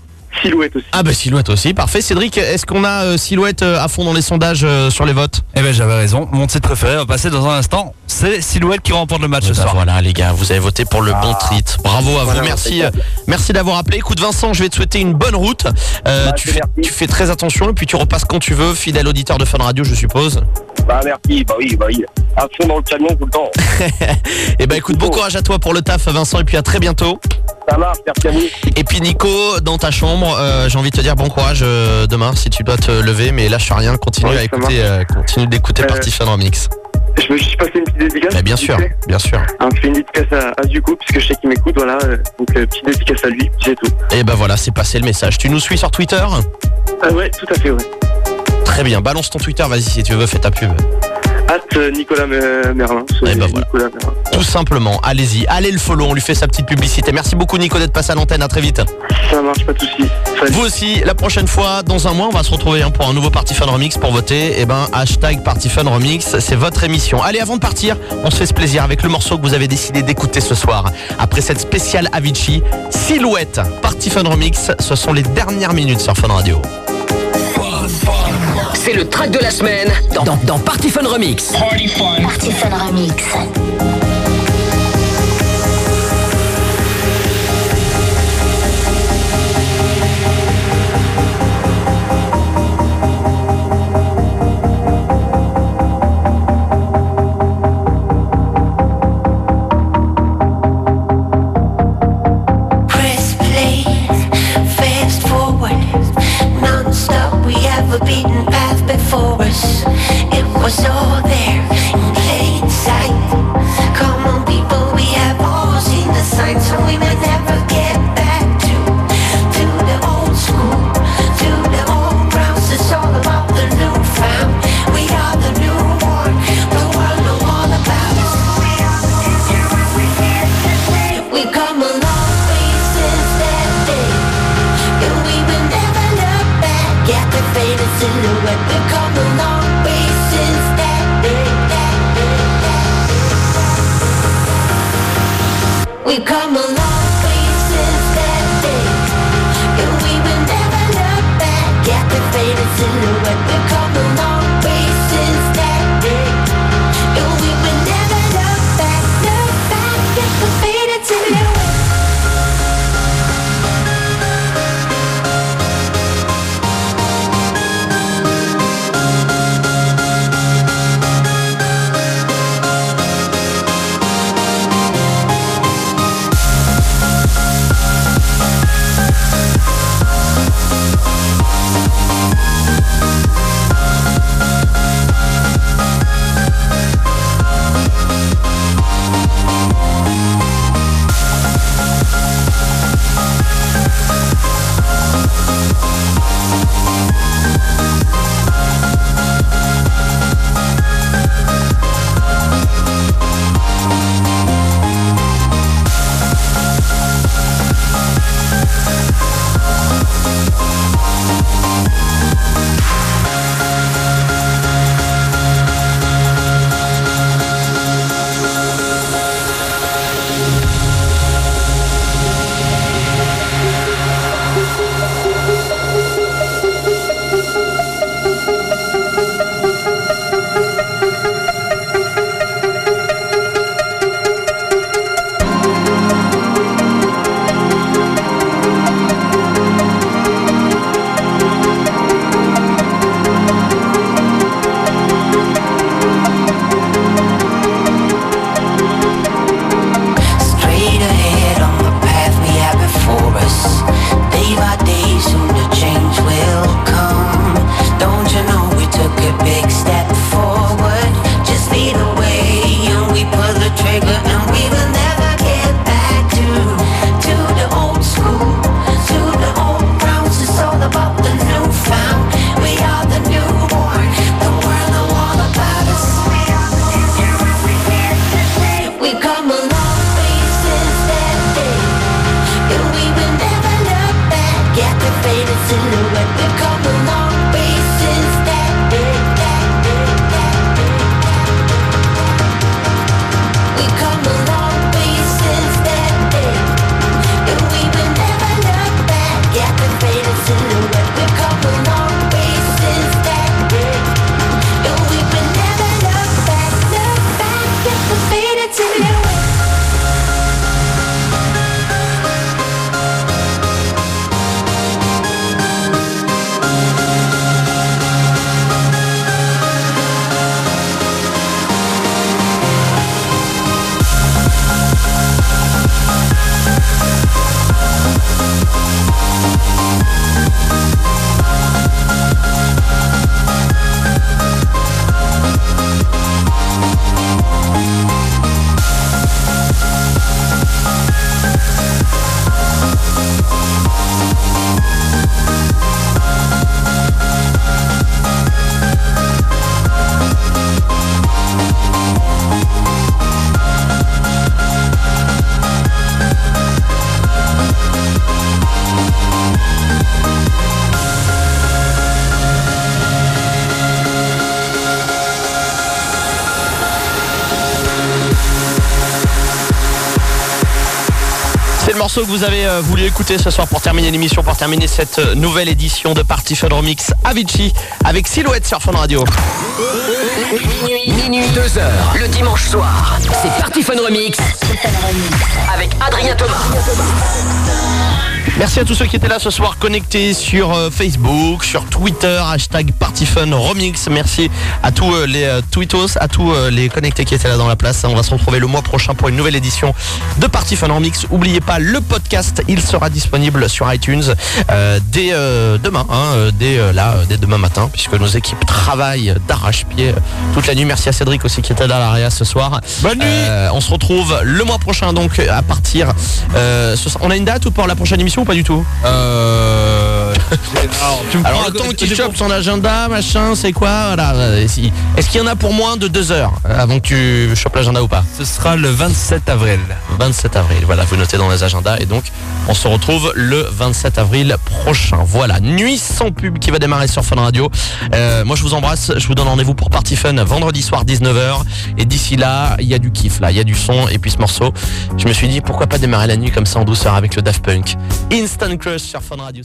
Silhouette aussi. Ah bah Silhouette aussi, parfait. Cédric, est-ce qu'on a euh, Silhouette euh, à fond dans les sondages euh, sur les votes? Eh ben j'avais raison, mon titre préféré va passer dans un instant. C'est Silhouette qui remporte le match ce bah soir. Voilà les gars, vous avez voté pour le bon treat. Bravo à Voilà, vous, merci, impeccable. euh, merci d'avoir appelé. Écoute Vincent, je vais te souhaiter une bonne route. Euh, tu, fais, tu fais très attention et puis tu repasses quand tu veux, fidèle auditeur de Fun Radio, je suppose. Bah, merci. Bah oui, bah oui. À fond dans le camion tout le temps. Et bah écoute, bon courage à toi pour le taf Vincent et puis à très bientôt. Ça marche, merci à vous. Et puis Nico, dans ta chambre, euh, j'ai envie de te dire bon courage euh, demain si tu dois te lever, mais lâche rien, continue Ouais, à écouter, euh, continue d'écouter Party Fun Remix. Je veux juste passer une petite dédicace. Bah, bien sûr, bien sûr. Hein, je fais une dédicace à, à puisque je sais qu'il m'écoute, voilà. donc, petite dédicace à lui, c'est tout. Et bah voilà, c'est passé le message. Tu nous suis sur Twitter? Ah ouais, tout à fait, ouais. Très bien, balance ton Twitter, vas-y si tu veux, fais ta pub. Hâte euh, Nicolas Merlin. Bah voilà. Nicolas Merlin. Tout simplement, allez-y, allez le follow, on lui fait sa petite publicité. Merci beaucoup Nico d'être passé à l'antenne, à très vite. Ça marche, pas de soucis. Vous aussi, la prochaine fois, dans un mois, on va se retrouver hein, pour un nouveau Party Fun Remix pour voter. Et ben, hashtag Party Fun Remix, c'est votre émission. Allez, avant de partir, on se fait ce plaisir avec le morceau que vous avez décidé d'écouter ce soir. Après cette spéciale Avicii, Silhouette, Party Fun Remix, ce sont les dernières minutes sur Fun Radio. C'est le track de la semaine dans, dans, Party Fun Remix. Party Fun Remix. Was all there que vous avez euh, voulu écouter ce soir pour terminer l'émission, pour terminer cette euh, nouvelle édition de Party Fun Remix Avicii avec Silhouette sur Fun Radio. Minuit, minuit, 2 heures, le dimanche soir. C'est Party Fun Remix avec Adrien Thomas. Merci à tous ceux qui étaient là ce soir connectés sur euh, Facebook, sur Twitter, hashtag PartyFunRemix. Merci à tous euh, les euh, tweetos, à tous les connectés qui étaient là dans la place. On va se retrouver le mois prochain pour une nouvelle édition de Party Fun Remix. Oubliez pas le podcast, il sera disponible sur iTunes euh, dès euh, demain, hein, dès euh, là, dès demain matin, puisque nos équipes travaillent d'arrache-pied toute la nuit. Merci à Cédric aussi qui était là à l'ARIA ce soir. Bonne nuit. on se retrouve le mois prochain donc à partir. ce on a une date ou pour la prochaine émission? Pas du tout Euh. Alors le temps qu'il chope son agenda, machin, c'est quoi voilà, euh, Est-ce qu'il y en a pour moins de deux heures euh, avant que tu chopes l'agenda ou pas Ce sera le 27 avril. 27 avril, voilà, vous notez dans les agendas et donc on se retrouve le 27 avril prochain. Voilà, nuit sans pub qui va démarrer sur Fun Radio. Euh, moi je vous embrasse, je vous donne rendez-vous pour Party Fun vendredi soir 19h et d'ici là, il y a du kiff là, il y a du son et puis ce morceau, je me suis dit pourquoi pas démarrer la nuit comme ça en douceur avec le Daft Punk. Instant Crush sur Fun Radio.